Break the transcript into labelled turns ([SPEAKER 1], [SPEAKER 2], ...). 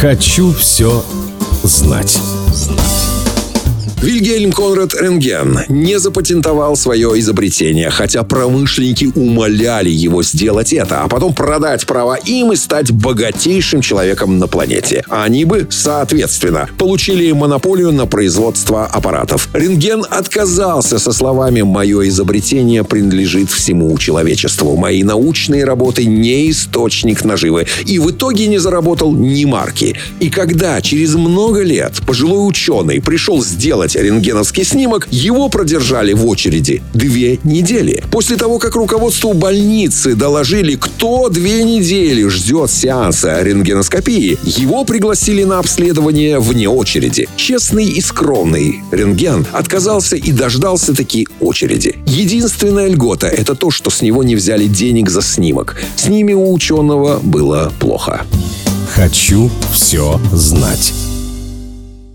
[SPEAKER 1] Хочу все знать.
[SPEAKER 2] Вильгельм Конрад Рентген не запатентовал свое изобретение, хотя промышленники умоляли его сделать это, а потом продать права им и стать богатейшим человеком на планете. Они бы, соответственно, получили монополию на производство аппаратов. Рентген отказался со словами «Мое изобретение принадлежит всему человечеству. Мои научные работы не источник наживы». И в итоге не заработал ни марки. И когда через много лет пожилой ученый пришел сделать сделать рентгеновский снимок, его продержали в очереди две недели. После того, как руководству больницы доложили, кто две недели ждет сеанса рентгеноскопии, его пригласили на обследование вне очереди. Честный и скромный рентген отказался и дождался таки очереди. Единственная льгота – это то, что с него не взяли денег за снимок. С ними у ученого было плохо.
[SPEAKER 1] Хочу все знать.